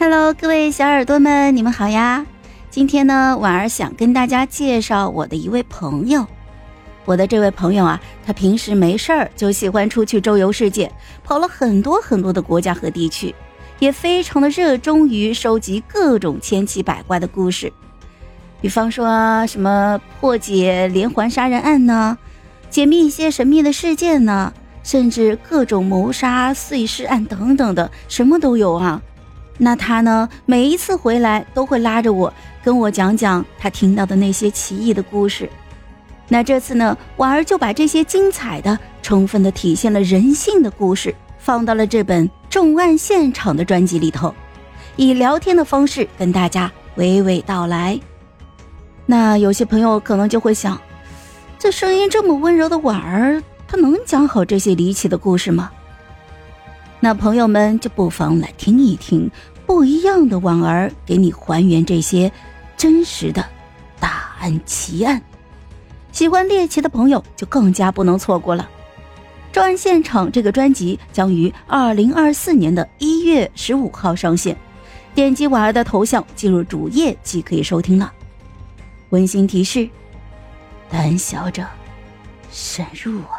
Hello，各位小耳朵们，你们好呀！今天呢，婉儿想跟大家介绍我的一位朋友。我的这位朋友啊，他平时没事儿就喜欢出去周游世界，跑了很多很多的国家和地区，也非常的热衷于收集各种千奇百怪的故事。比方说什么破解连环杀人案呢，解密一些神秘的事件呢，甚至各种谋杀碎尸案等等的，什么都有啊。那他呢？每一次回来都会拉着我，跟我讲讲他听到的那些奇异的故事。那这次呢，婉儿就把这些精彩的、充分的体现了人性的故事，放到了这本《重案现场》的专辑里头，以聊天的方式跟大家娓娓道来。那有些朋友可能就会想，这声音这么温柔的婉儿，她能讲好这些离奇的故事吗？那朋友们就不妨来听一听不一样的婉儿给你还原这些真实的大案奇案。喜欢猎奇的朋友就更加不能错过了。重案现场这个专辑将于二零二四年的一月十五号上线，点击婉儿的头像进入主页即可以收听了。温馨提示：胆小者慎入啊！